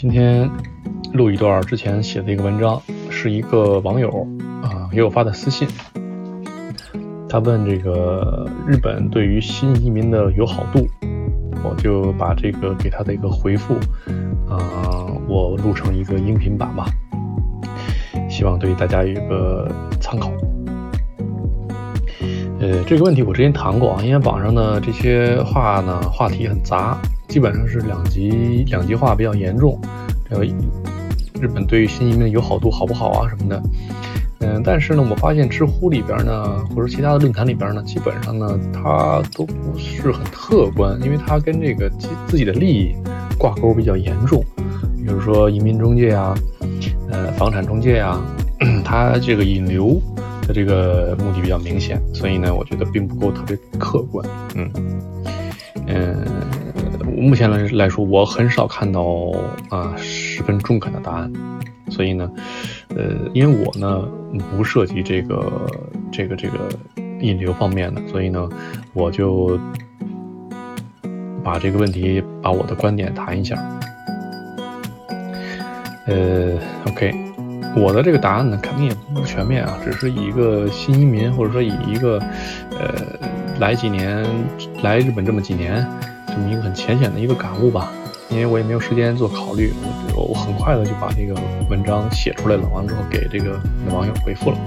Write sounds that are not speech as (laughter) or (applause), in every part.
今天录一段之前写的一个文章，是一个网友啊给我发的私信。他问这个日本对于新移民的友好度，我就把这个给他的一个回复啊，我录成一个音频版吧，希望对大家有个参考。呃，这个问题我之前谈过啊，因为网上的这些话呢，话题很杂。基本上是两极两极化比较严重，这个日本对于新移民的友好度好不好啊什么的，嗯，但是呢，我发现知乎里边呢，或者其他的论坛里边呢，基本上呢，它都不是很客观，因为它跟这个自自己的利益挂钩比较严重，比如说移民中介啊，呃，房产中介啊，(clears throat) 它这个引流的这个目的比较明显，所以呢，我觉得并不够特别客观，嗯，嗯。目前来来说，我很少看到啊十分中肯的答案，所以呢，呃，因为我呢不涉及这个这个这个引流方面的，所以呢，我就把这个问题把我的观点谈一下。呃，OK，我的这个答案呢肯定也不全面啊，只是以一个新移民或者说以一个呃来几年来日本这么几年。这么一个很浅显的一个感悟吧，因为我也没有时间做考虑，我我很快的就把这个文章写出来了，完了之后给这个网友回复了。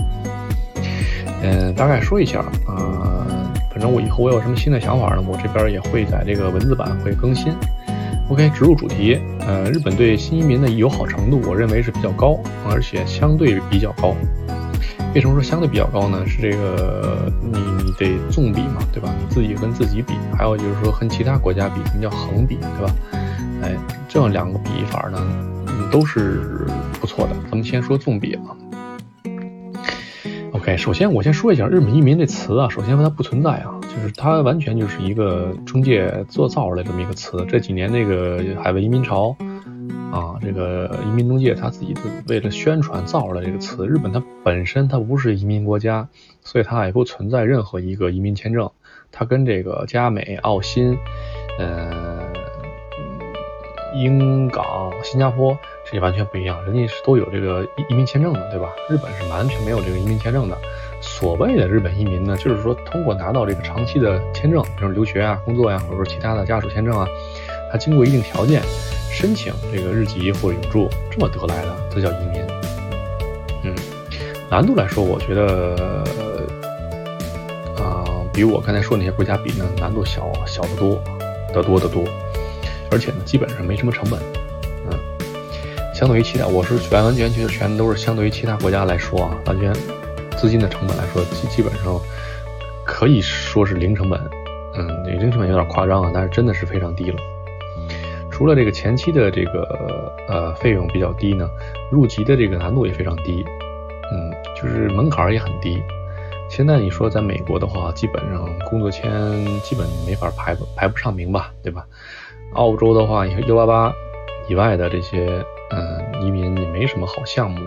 嗯，大概说一下啊，反正我以后我有什么新的想法呢，我这边也会在这个文字版会更新。OK，植入主题，呃，日本对新移民的友好程度，我认为是比较高，而且相对比较高。为什么说相对比较高呢？是这个你你得纵比嘛，对吧？你自己跟自己比，还有就是说跟其他国家比，什么叫横比，对吧？哎，这样两个比法呢，嗯，都是不错的。咱们先说纵比啊。OK，首先我先说一下日本移民这词啊，首先它不存在啊，就是它完全就是一个中介做造出来这么一个词。这几年那个海外移民潮。啊，这个移民中介他自己为了宣传造出来这个词。日本它本身它不是移民国家，所以它也不存在任何一个移民签证。它跟这个加美、澳新、呃、英港、新加坡这些完全不一样，人家是都有这个移民签证的，对吧？日本是完全没有这个移民签证的。所谓的日本移民呢，就是说通过拿到这个长期的签证，比如留学啊、工作呀，或者说其他的家属签证啊，它经过一定条件。申请这个日籍或永住这么得来的，这叫移民。嗯，难度来说，我觉得，啊，比我刚才说那些国家比呢，难度小小得多，得多得多。而且呢，基本上没什么成本。嗯，相对于其他，我是完完全全全都是相对于其他国家来说啊，完全资金的成本来说，基基本上可以说是零成本。嗯，零成本有点夸张啊，但是真的是非常低了。除了这个前期的这个呃费用比较低呢，入籍的这个难度也非常低，嗯，就是门槛也很低。现在你说在美国的话，基本上工作签基本没法排排不上名吧，对吧？澳洲的话，幺八八以外的这些嗯移民也没什么好项目。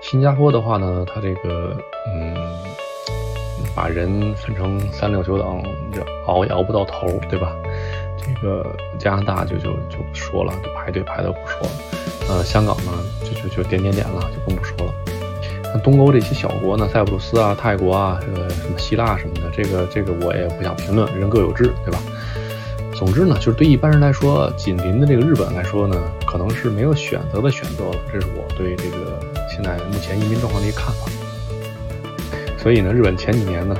新加坡的话呢，它这个嗯把人分成三六九等，就熬也熬不到头，对吧？这个加拿大就就就不说了，就排队排的不说了。呃，香港呢就就就点点点了，就更不说了。那东欧这些小国呢，塞浦路斯啊、泰国啊、呃什么希腊什么的，这个这个我也不想评论，人各有志，对吧？总之呢，就是对一般人来说，紧邻的这个日本来说呢，可能是没有选择的选择了。这是我对这个现在目前移民状况的一个看法。所以呢，日本前几年呢，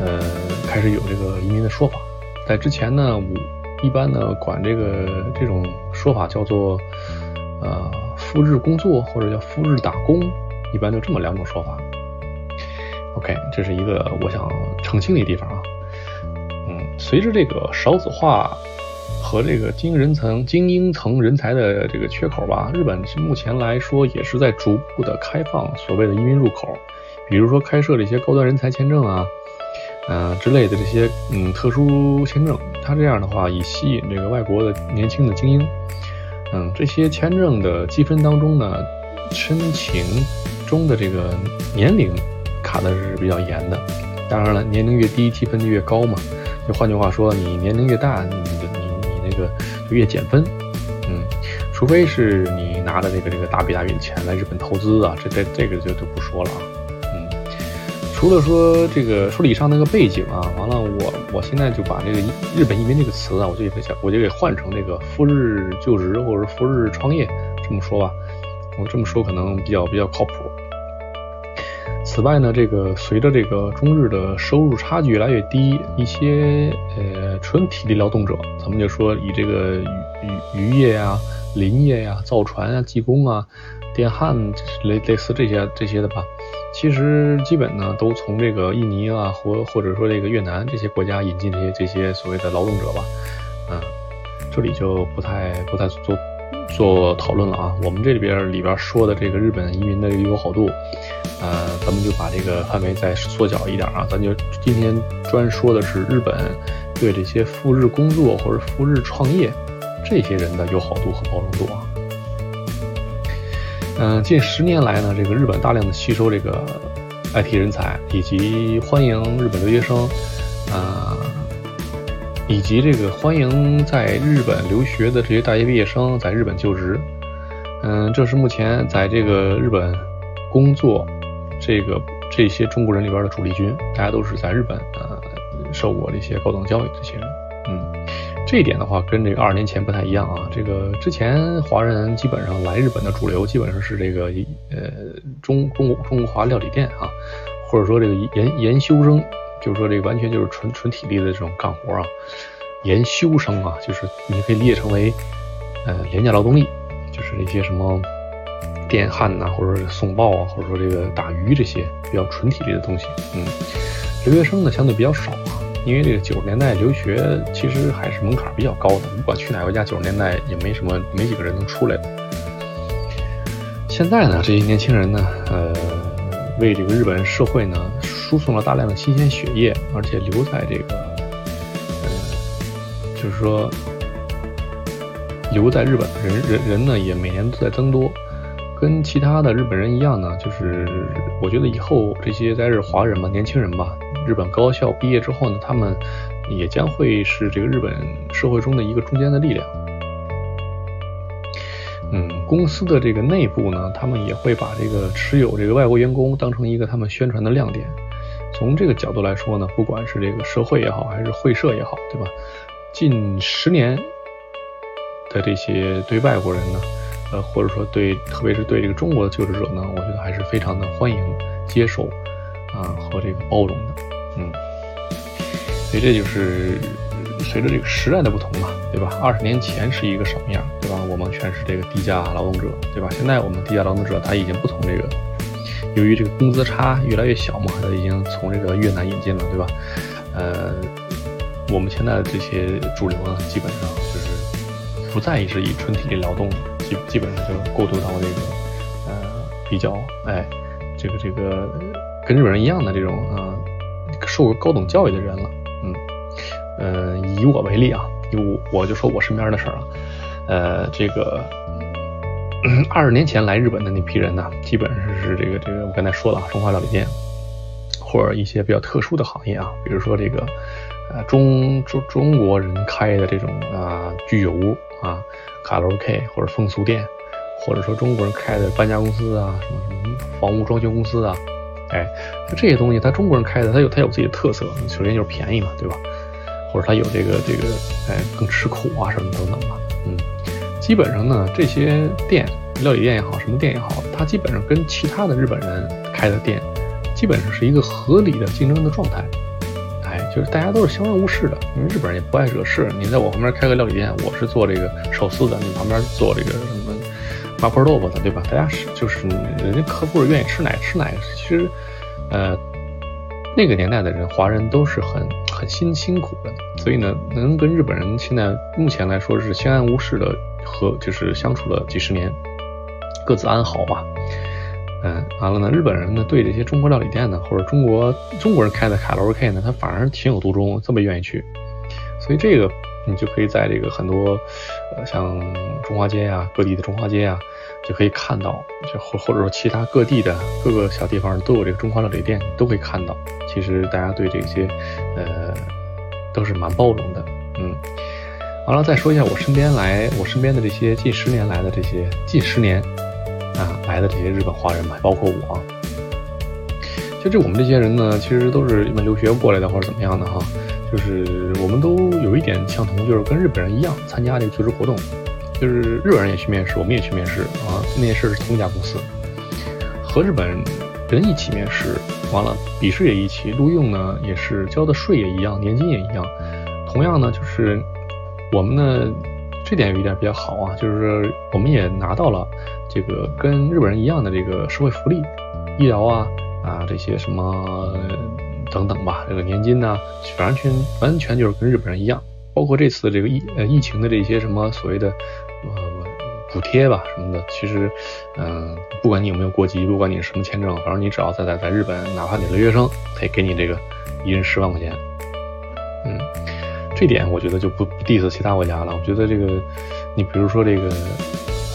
呃，开始有这个移民的说法，在之前呢，我。一般呢，管这个这种说法叫做，呃，赴日工作或者叫赴日打工，一般就这么两种说法。OK，这是一个我想澄清的地方啊。嗯，随着这个少子化和这个精英人层、精英层人才的这个缺口吧，日本目前来说也是在逐步的开放所谓的移民入口，比如说开设了一些高端人才签证啊。啊之类的这些嗯特殊签证，他这样的话以吸引这个外国的年轻的精英，嗯这些签证的积分当中呢，申请中的这个年龄卡的是比较严的，当然了年龄越低积分就越高嘛，就换句话说你年龄越大，你的你你那个就越减分，嗯除非是你拿着这个这个大笔大笔的钱来日本投资啊，这这这个就就不说了啊。嗯，除了说这个说以上那个背景啊，完了我我现在就把这个日本移民这个词啊，我就给我就给换成这个赴日就职或者赴日创业这么说吧。我这么说可能比较比较靠谱。此外呢，这个随着这个中日的收入差距越来越低，一些呃纯体力劳动者，咱们就说以这个渔渔业呀、林业呀、造船啊、技工啊、电焊类类似这些这些的吧，其实基本呢都从这个印尼啊或或者说这个越南这些国家引进这些这些所谓的劳动者吧，嗯，这里就不太不太做。做讨论了啊，我们这里边里边说的这个日本移民的友好度，呃，咱们就把这个范围再缩小一点啊，咱就今天专说的是日本对这些赴日工作或者赴日创业这些人的友好度和包容度啊。嗯，近十年来呢，这个日本大量的吸收这个 IT 人才，以及欢迎日本留学生，啊。以及这个欢迎在日本留学的这些大学毕业生在日本就职，嗯，这是目前在这个日本工作这个这些中国人里边的主力军，大家都是在日本呃受过这些高等教育这些人，这一点的话跟这个二十年前不太一样啊，这个之前华人基本上来日本的主流基本上是这个呃中中国中华料理店啊，或者说这个研研修生。就是说，这个完全就是纯纯体力的这种干活啊，研修生啊，就是你可以理解成为，呃，廉价劳动力，就是那些什么电焊呐，或者送报啊，或者说这个打鱼这些比较纯体力的东西。嗯，留学生呢相对比较少啊，因为这个九十年代留学其实还是门槛比较高的，不管去哪个国家，九十年代也没什么没几个人能出来的。现在呢，这些年轻人呢，呃，为这个日本社会呢。输送了大量的新鲜血液，而且留在这个，呃，就是说留在日本的人人人呢也每年都在增多，跟其他的日本人一样呢，就是我觉得以后这些在日华人吧，年轻人吧，日本高校毕业之后呢，他们也将会是这个日本社会中的一个中坚的力量。嗯，公司的这个内部呢，他们也会把这个持有这个外国员工当成一个他们宣传的亮点。从这个角度来说呢，不管是这个社会也好，还是会社也好，对吧？近十年的这些对外国人呢，呃，或者说对，特别是对这个中国的求职者呢，我觉得还是非常的欢迎、接受啊和这个包容，所以这就是随着这个时代的不同嘛，对吧？二十年前是一个什么样，对吧？我们全是这个低价劳动者，对吧？现在我们低价劳动者他已经不从这个。由于这个工资差越来越小嘛，他已经从这个越南引进了，对吧？呃，我们现在的这些主流呢，基本上就是不再是以纯体力劳动，基基本上就过渡到这个呃比较哎这个这个跟日本人一样的这种啊受过高等教育的人了，嗯以我为例啊，以我我就说我身边的事儿啊，呃这个。二十年前来日本的那批人呢，基本上是这个这个我刚才说了啊，中华料理店，或者一些比较特殊的行业啊，比如说这个呃中中中国人开的这种啊居酒屋啊，卡拉 OK 或者风俗店，或者说中国人开的搬家公司啊，什么什么房屋装修公司啊，哎，这些东西他中国人开的，他有他有自己的特色，首先就是便宜嘛，对吧？或者他有这个这个哎更吃苦啊什么等等吧，嗯。基本上呢，这些店，料理店也好，什么店也好，它基本上跟其他的日本人开的店，基本上是一个合理的竞争的状态。哎，就是大家都是相安无事的，因为日本人也不爱惹事。你在我旁边开个料理店，我是做这个寿司的，你旁边做这个什么麻婆豆腐的，对吧？大家是就是人家客户愿意吃哪吃哪。其实，呃，那个年代的人，华人都是很很辛辛苦的，所以呢，能跟日本人现在目前来说是相安无事的。和就是相处了几十年，各自安好吧。嗯，完了呢，日本人呢对这些中国料理店呢，或者中国中国人开的卡拉 OK 呢，他反而情有独钟，这么愿意去。所以这个你就可以在这个很多呃像中华街呀，各地的中华街呀，就可以看到，就或或者说其他各地的各个小地方都有这个中华料理店，都可以看到。其实大家对这些呃都是蛮包容的，嗯。完了，再说一下我身边来，我身边的这些近十年来的这些近十年啊来的这些日本华人吧，包括我。其实我们这些人呢，其实都是因为留学过来的或者怎么样的哈，就是我们都有一点相同，就是跟日本人一样参加这个求职活动，就是日本人也去面试，我们也去面试啊，面试是同一家公司，和日本人一起面试，完了笔试也一起，录用呢也是交的税也一样，年金也一样，同样呢就是我们呢这点有一点比较好啊，就是我们也拿到了这个跟日本人一样的这个社会福利，医疗啊。啊，这些什么等等吧，这个年金呢，完全完全就是跟日本人一样，包括这次这个疫呃疫情的这些什么所谓的呃补贴吧什么的，其实嗯，不管你有没有国籍，不管你是什么签证，反正你只要在在在日本，哪怕你是留学生，他也给你这个一人十万块钱。嗯，这点我觉得就不不 diss 其他国家了。我觉得这个，你比如说这个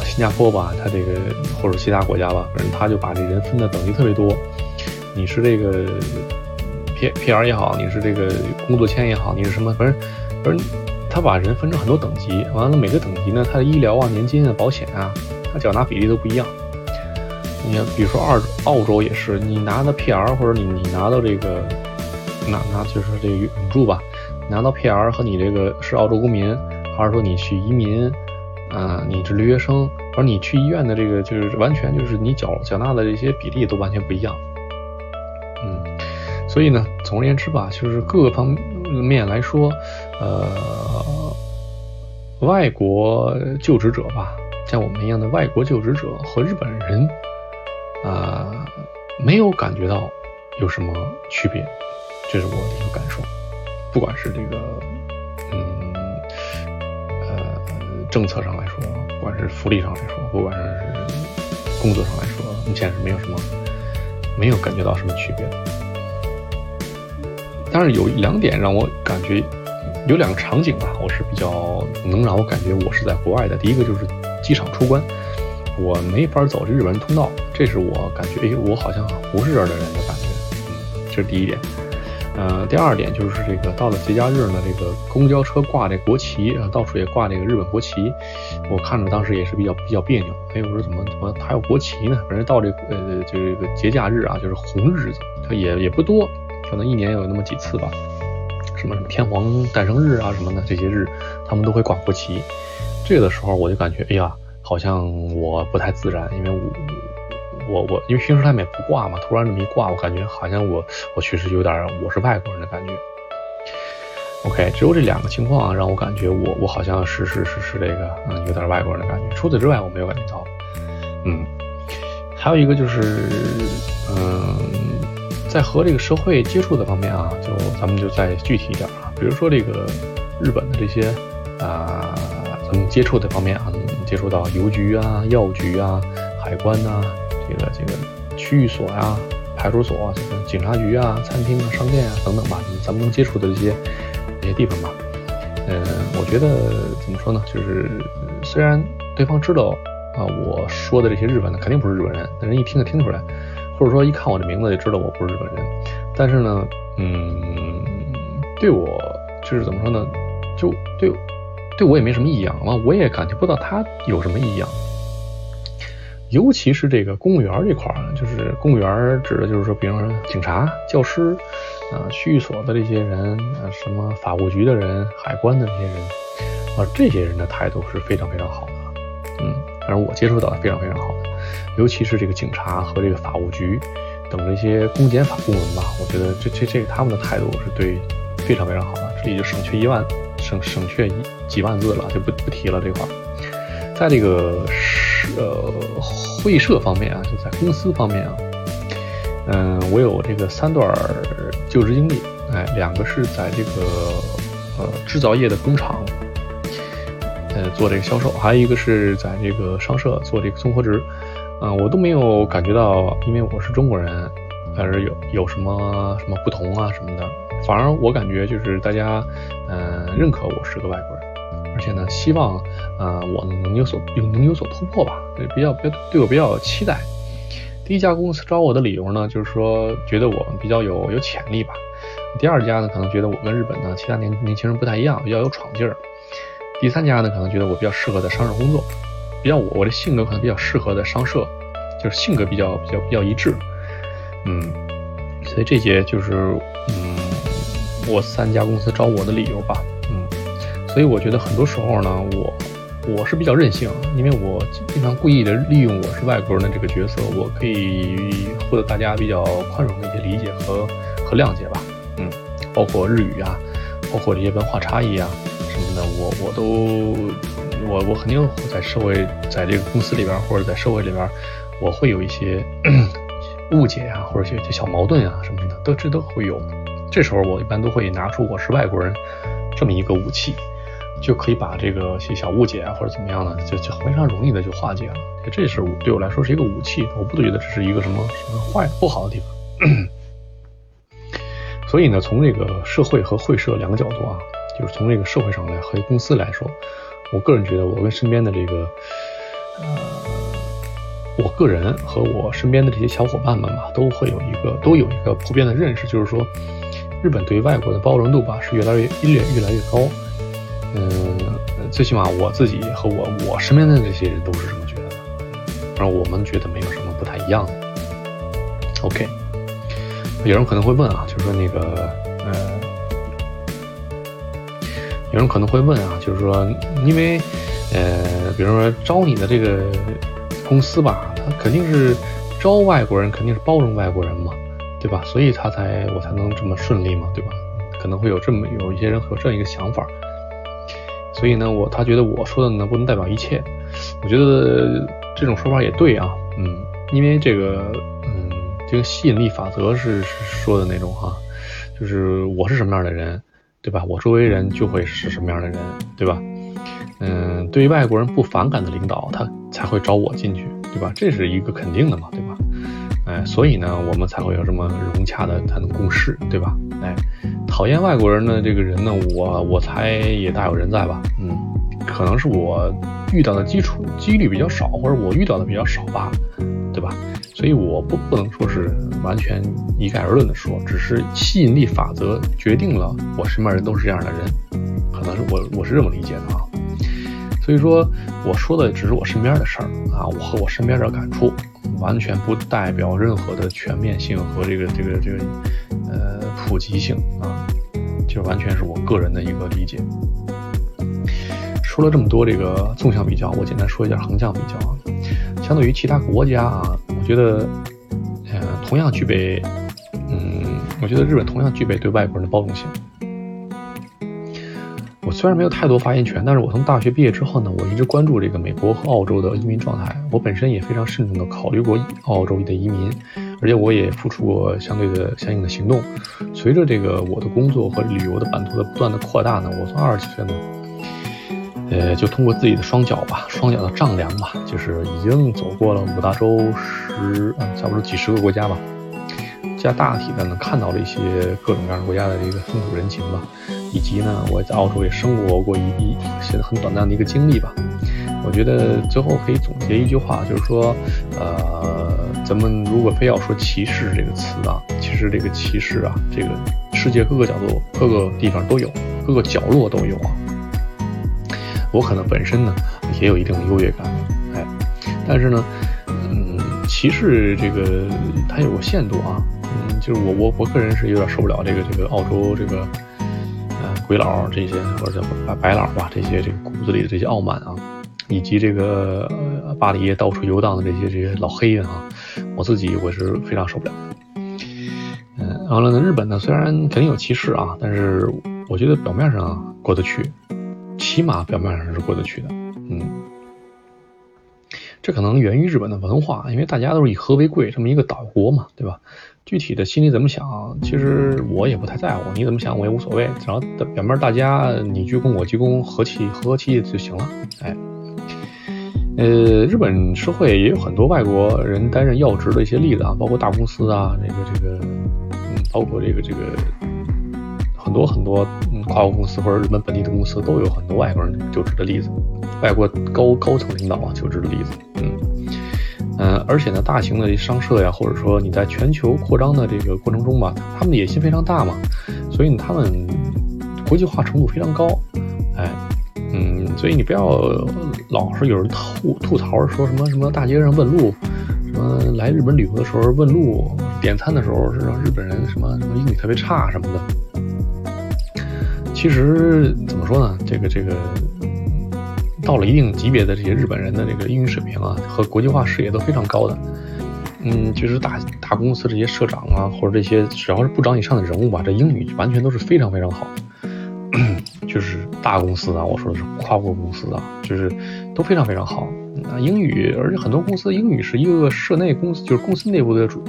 新加坡吧，他这个或者其他国家吧，反正他就把这人分的等级特别多。你是这个 P P R 也好，你是这个工作签也好，你是什么？反正反正他把人分成很多等级，完了每个等级呢，他的医疗啊、年金啊、保险啊，他缴纳比例都不一样。你看，比如说二澳洲也是，你拿的 P R 或者你你拿到这个拿拿就是这个永住吧，拿到 P R 和你这个是澳洲公民，还是说你去移民啊，你是留学生，而你去医院的这个就是完全就是你缴缴纳的这些比例都完全不一样。嗯所以呢，总而言之吧，就是各个方面来说，呃，外国就职者吧，像我们一样的外国就职者和日本人，啊，没有感觉到有什么区别，这是我的一个感受。不管是这个，嗯，呃，政策上来说，不管是福利上来说，不管是工作上来说，目前是没有什么，没有感觉到什么区别。但是有两点让我感觉，有两个场景吧，我是比较能让我感觉我是在国外的。第一个就是机场出关，我没法走这日本人通道，这是我感觉，哎，我好像不是这儿的人的感觉。嗯，这是第一点。呃，第二点就是这个到了节假日呢，这个公交车挂这国旗，到处也挂这个日本国旗，我看着当时也是比较比较别扭。哎，我说怎么怎么还有国旗呢？反正到这个呃，这个节假日啊，就是红日子，它也也不多。可能一年有那么几次吧，什么什么天皇诞生日啊什么的这些日，他们都会挂国旗。这个时候我就感觉，哎呀，好像我不太自然，因为我我我，因为平时他们也不挂嘛，突然这么一挂，我感觉好像我我确实有点我是外国人的感觉。OK，只有这两个情况让我感觉我我好像是是是是这个嗯有点外国人的感觉，除此之外我没有感觉到。嗯，还有一个就是嗯。在和这个社会接触的方面啊，就咱们就再具体一点啊，比如说这个日本的这些啊，咱们接触的方面啊，接触到邮局啊、药局啊、海关呐，这个这个区域所呀、派出所啊、这个警察局啊、餐厅啊、商店啊等等吧，咱们能接触的这些这些地方吧。嗯，我觉得怎么说呢，就是虽然对方知道啊，我说的这些日本的肯定不是日本人，但是一听就听出来。或者说一看我这名字就知道我不是日本人，但是呢，嗯，对我就是怎么说呢，就对对我也没什么异样了，我也感觉不到他有什么异样。尤其是这个公务员这块儿，就是公务员指的就是说，比方说警察、教师啊、区域所的这些人啊，什么法务局的人、海关的这些人啊，这些人的态度是非常非常好的，嗯，反正我接触到的非常非常好。尤其是这个警察和这个法务局等这些公检法部门吧，我觉得这这这个他们的态度是对非常非常好的，这里就省去一万省省去几万字了，就不不提了这块。在这个呃会社方面啊，就在公司方面啊，嗯，我有这个三段就职经历，哎，两个是在这个呃制造业的工厂。呃，做这个销售，还有一个是在这个商社做这个综合职，啊，我都没有感觉到，因为我是中国人，还是有有什么什么不同啊什么的，反而我感觉就是大家，嗯，认可我是个外国人，而且呢，希望，呃，我能有所有能有所突破吧，对，比较比较对我比较期待。第一家公司招我的理由呢，就是说觉得我比较有有潜力吧。第二家呢，可能觉得我跟日本的其他年年轻人不太一样，比较有闯劲儿。第三家呢，可能觉得我比较适合在商场工作，比较我我的性格可能比较适合在商社，就是性格比较比较比较一致，嗯，所以这些就是嗯我三家公司招我的理由吧，嗯，所以我觉得很多时候呢，我我是比较任性，因为我经常故意的利用我是外国人的这个角色，我可以获得大家比较宽容的一些理解和和谅解吧，嗯，包括日语啊，包括这些文化差异啊。什么的，我我都我我肯定在社会，在这个公司里边或者在社会里边，我会有一些 (clears throat) 误解啊，或者一些小矛盾啊什么的，都这都会有。这时候我一般都会拿出我是外国人这么一个武器，就可以把这个些小误解啊或者怎么样的，就就非常容易的就化解了。这是对我来说是一个武器，我不觉得这是一个什么什么坏不好的地方。(clears throat) 所以呢，从这个社会和会社两个角度啊。就是从这个社会上来和公司来说，我个人觉得我跟身边的这个，呃，我个人和我身边的这些小伙伴们吧，都会有一个都有一个普遍的认识，就是说，日本对外国的包容度吧是越来越越越来越高。嗯，最起码我自己和我我身边的这些人都是这么觉得的，然后我们觉得没有什么不太一样的。OK，有人可能会问啊，就是说那个，呃。有人可能会问啊，就是说，因为，呃，比如说招你的这个公司吧，他肯定是招外国人，肯定是包容外国人嘛，对吧？所以他才我才能这么顺利嘛，对吧？可能会有这么有一些人有这样一个想法，所以呢，我他觉得我说的呢不能代表一切，我觉得这种说法也对啊，嗯，因为这个，嗯，这个吸引力法则是是说的那种哈，就是我是什么样的人。对吧？我周围人就会是什么样的人，对吧？嗯，对于外国人不反感的领导，他才会找我进去，对吧？这是一个肯定的嘛，对吧？哎，所以呢，我们才会有这么融洽的才能共事，对吧？哎，讨厌外国人的这个人呢，我我猜也大有人在吧？嗯，可能是我遇到的基础几率比较少，或者我遇到的比较少吧，对吧？所以我不不能说是完全一概而论的说，只是吸引力法则决定了我身边人都是这样的人，可能是我我是这么理解的啊。所以说我说的只是我身边的事儿啊，我和我身边的感触，完全不代表任何的全面性和这个这个这个呃普及性啊，就完全是我个人的一个理解。说了这么多这个纵向比较，我简单说一下横向比较啊，相对于其他国家啊。觉得，呃，同样具备，嗯，我觉得日本同样具备对外国人的包容性。我虽然没有太多发言权，但是我从大学毕业之后呢，我一直关注这个美国和澳洲的移民状态。我本身也非常慎重的考虑过澳洲的移民，而且我也付出过相对的相应的行动。随着这个我的工作和旅游的版图的不断的扩大呢，我从二十几岁呢。呃，就通过自己的双脚吧，双脚的丈量吧，就是已经走过了五大洲十，嗯，差不多几十个国家吧，加大体的能看到了一些各种各样的国家的这个风土人情吧，以及呢，我在澳洲也生活过一一些很短暂的一个经历吧。我觉得最后可以总结一句话，就是说，呃，咱们如果非要说歧视这个词啊，其实这个歧视啊，这个世界各个角度、各个地方都有，各个角落都有啊。我可能本身呢也有一定的优越感，哎，但是呢，嗯，歧视这个它有个限度啊，嗯，就是我我我个人是有点受不了这个这个澳洲这个，呃，鬼佬这些或者叫白白佬吧，这些这个骨子里的这些傲慢啊，以及这个巴黎到处游荡的这些这些老黑人啊，我自己我是非常受不了的。嗯，完了呢，日本呢虽然肯定有歧视啊，但是我觉得表面上过得去。起码表面上是过得去的，嗯，这可能源于日本的文化，因为大家都是以和为贵，这么一个岛国嘛，对吧？具体的心里怎么想，其实我也不太在乎，你怎么想我也无所谓，只要表面大家你鞠躬我鞠躬，和气和和气就行了。哎，呃，日本社会也有很多外国人担任要职的一些例子啊，包括大公司啊，这个这个，嗯，包括这个这个。很多很多，跨国公司或者日本本地的公司都有很多外国人就职的例子，外国高高层领导啊就职的例子，嗯嗯，而且呢，大型的商社呀，或者说你在全球扩张的这个过程中吧，他们的野心非常大嘛，所以他们国际化程度非常高，哎，嗯，所以你不要老是有人吐吐槽说什么什么大街上问路，什么来日本旅游的时候问路，点餐的时候是让日本人什么什么英语特别差什么的。其实怎么说呢？这个这个到了一定级别的这些日本人的这个英语水平啊，和国际化视野都非常高的。嗯，就是大大公司这些社长啊，或者这些只要是部长以上的人物吧，这英语完全都是非常非常好。(clears throat) 就是大公司啊，我说的是跨国公司啊，就是都非常非常好。那英语，而且很多公司英语是一个社内公司，就是公司内部的主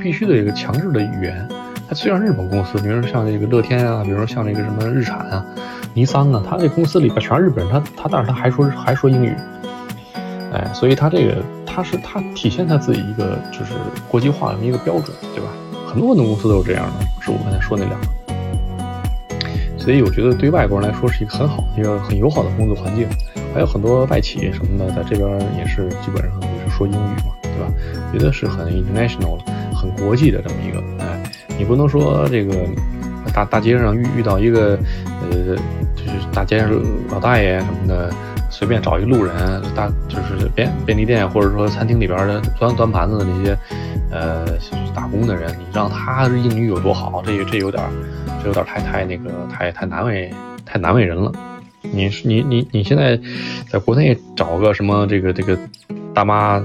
必须的一个强制的语言。它虽然日本公司，比如说像这个乐天啊，比如说像这个什么日产啊、尼桑啊，它这公司里边全是日本人，他他但是他还说还说英语。哎，所以他这个他是他体现他自己一个就是国际化的一个标准，对吧？很多很多公司都是这样的，是我刚才说那两个。所以我觉得对外国人来说是一个很好、一个很友好的工作环境。还有很多外企什么的在这边也是基本上也是说英语嘛，对吧？觉得是很 international 的、很国际的这么一个。你不能说这个大大街上遇遇到一个呃，就是大街上老大爷什么的。随便找一路人，大就是便便利店或者说餐厅里边的端端盘子的那些，呃，打工的人，你让他英语有多好？这这有点，这有点太太那个太太难为太难为人了。你你你你现在在国内找个什么这个这个大妈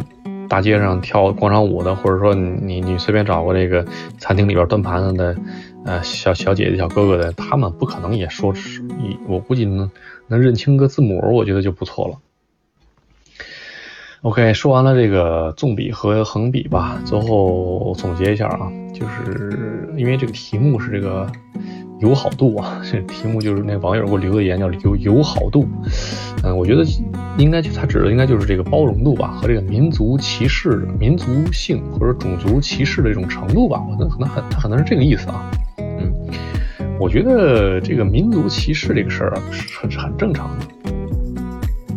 大街上跳广场舞的，或者说你你随便找个这个餐厅里边端盘子的，呃，小小姐姐小哥哥的，他们不可能也说是，我估计能。能认清个字母，我觉得就不错了。OK，说完了这个纵笔和横笔吧，最后总结一下啊，就是因为这个题目是这个友好度啊，(laughs) 这题目就是那网友给我留的言叫友友好度。嗯，我觉得应该就他指的应该就是这个包容度吧，和这个民族歧视、民族性或者种族歧视的这种程度吧，我觉得可能很他可能是这个意思啊。嗯我觉得这个民族歧视这个事儿啊，是很很正常的。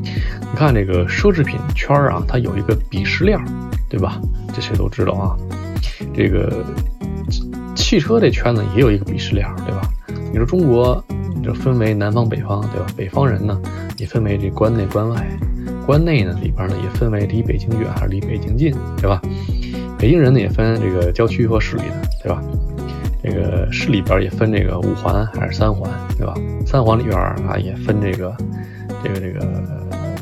你看这个奢侈品圈啊，它有一个鄙视链，对吧？这谁都知道啊。这个汽车这圈子也有一个鄙视链，对吧？你说中国就分为南方北方，对吧？北方人呢也分为这关内关外，关内呢里边呢也分为离北京远还是离北京近，对吧？北京人呢也分这个郊区和市里的，对吧？这个市里边也分这个五环还是三环，对吧？三环里边啊也分这个，这个这个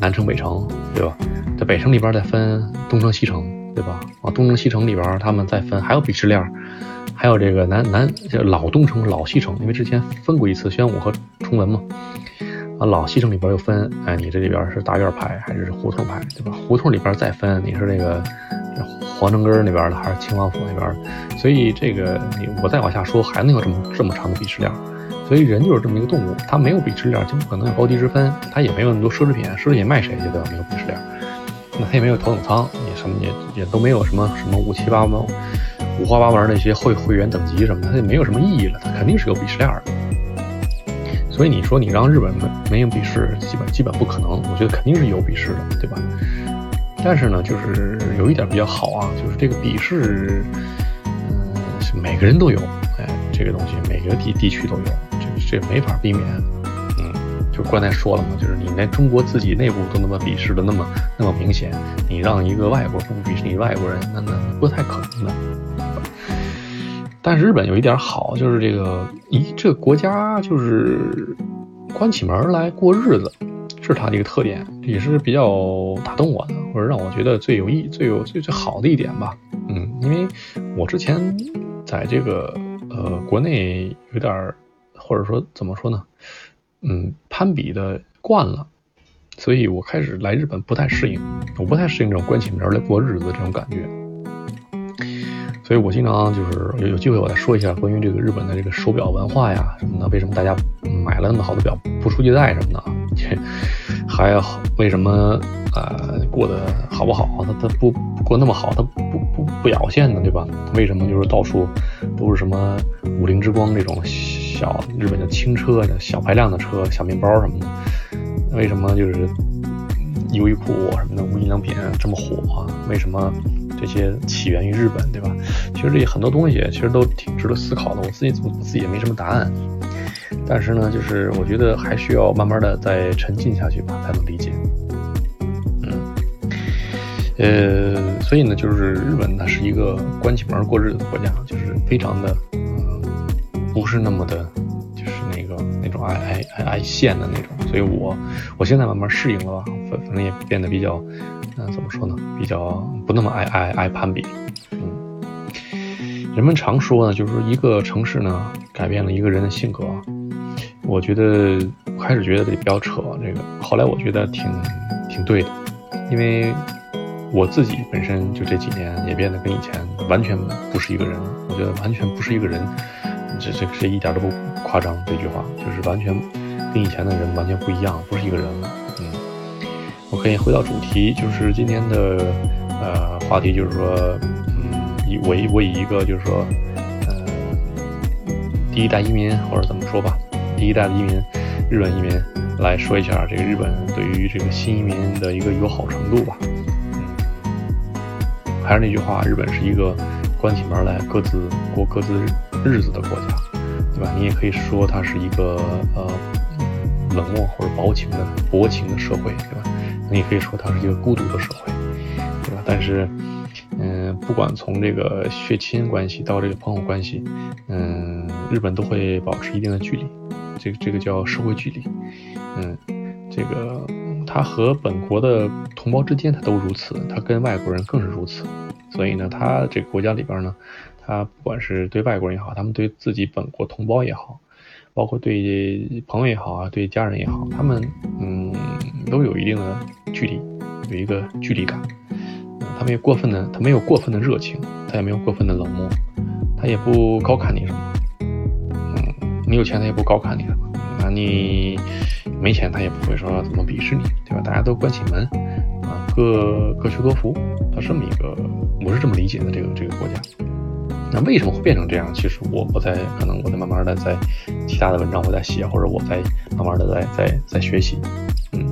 南城北城，对吧？在北城里边再分东城西城，对吧？啊，东城西城里边他们再分，还有鄙视链，还有这个南南叫老东城、老西城，因为之前分过一次宣武和崇文嘛。啊，老西城里边又分，哎，你这里边是大院派还是胡同派，对吧？胡同里边再分，你是这个皇城根那边的还是清王府那边的？所以这个你我再往下说，还能有这么这么长的鄙视链。所以人就是这么一个动物，它没有鄙视链，就不可能有高低之分。它也没有那么多奢侈品，奢侈品卖谁去对吧？没有鄙视链。那它也没有头等舱，也什么也也都没有什么什么五七八门、五花八门那些会会员等级什么的，它也没有什么意义了。它肯定是有鄙视链的。所以你说你让日本没没有鄙视，基本基本不可能。我觉得肯定是有鄙视的，对吧？但是呢，就是有一点比较好啊，就是这个鄙视，嗯，每个人都有，哎，这个东西每个地地区都有，这这没法避免。嗯，就刚才说了嘛，就是你连中国自己内部都那么鄙视的那么那么明显，你让一个外国人鄙视你外国人，那那不太可能的。但是日本有一点好，就是这个，咦，这个国家就是关起门来过日子，是它的一个特点，也是比较打动我的，或者让我觉得最有意、最有最最好的一点吧。嗯，因为我之前在这个呃国内有点，或者说怎么说呢，嗯，攀比的惯了，所以我开始来日本不太适应，我不太适应这种关起门来过日子这种感觉。所以我经常就是有有机会我再说一下关于这个日本的这个手表文化呀什么的，为什么大家买了那么好的表不出去戴什么的，还要为什么呃过得好不好？他他不不过那么好，他不不不表现呢，对吧？为什么就是到处都是什么五菱之光这种小日本的轻车的小排量的车、小面包什么的？为什么就是优衣库什么的无印良品这么火？为什么？这些起源于日本，对吧？其实这很多东西其实都挺值得思考的。我自己我自己也没什么答案，但是呢，就是我觉得还需要慢慢的再沉浸下去吧，才能理解。嗯，呃，所以呢，就是日本它是一个关起门过日子的国家，就是非常的，嗯，不是那么的，就是那个那种爱爱爱爱现的那种。所以我我现在慢慢适应了吧，反反正也变得比较，那，怎么说呢，比较不那么爱爱爱攀比。嗯，人们常说呢，就是说一个城市呢，改变了一个人的性格。我觉得开始觉得这比较扯，这个后来我觉得挺挺对的，因为我自己本身就这几年也变得跟以前完全不是一个人了。我觉得完全不是一个人，这这这一点都不夸张。这句话就是完全跟以前的人完全不一样，不是一个人了。OK，回到主题，就是今天的呃话题，就是说，嗯，以我以我以一个就是说，呃，第一代移民或者怎么说吧。第一代的移民，日本移民来说一下这个日本对于这个新移民的一个友好程度吧。嗯，还是那句话，日本是一个关起门来各自过各自日子的国家，对吧？你也可以说它是一个呃冷漠或者薄情的薄情的社会，对吧？你可以说它是一个孤独的社会，对吧？但是，嗯，不管从这个血亲关系到这个朋友关系，嗯，日本都会保持一定的距离。这个这个叫社会距离，嗯，这个他和本国的同胞之间他都如此，他跟外国人更是如此。所以呢，他这个国家里边呢，他不管是对外国人也好，他们对自己本国同胞也好，包括对朋友也好啊，对家人也好，他们嗯都有一定的距离，有一个距离感。嗯他没有过分的，他没有过分的热情，他也没有过分的冷漠，他也不高看你什么。嗯你有钱，他也不高看你什么；那你没钱，他也不会说怎么鄙视你，对吧？大家都关起门，啊，各各求多福，他这么一个，我是这么理解的。这个这个国家，那为什么会变成这样？其实我我在可能我在慢慢的在其他的文章我在写，或者我在慢慢的在在在学习。嗯，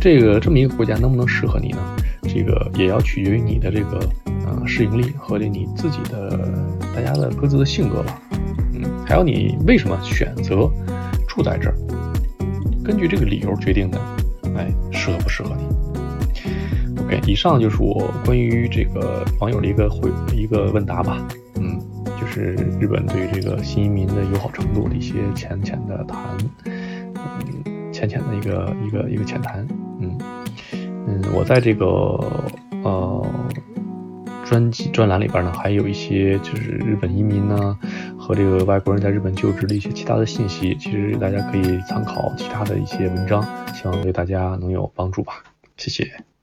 这个这么一个国家能不能适合你呢？这个也要取决于你的这个呃适应力和这你自己的大家的各自的性格吧。嗯还有你为什么选择住在这儿？根据这个理由决定的，哎，适合不适合你？OK，以上就是我关于这个网友的一个回一个问答吧。是日本对这个新移民的友好程度的一些浅浅的谈，嗯，浅浅的一个一个一个浅谈。嗯嗯，我在这个呃。专辑专栏里边呢，还有一些就是日本移民呢和这个外国人在日本就职的一些其他的信息，其实大家可以参考其他的一些文章，希望对大家能有帮助吧。谢谢。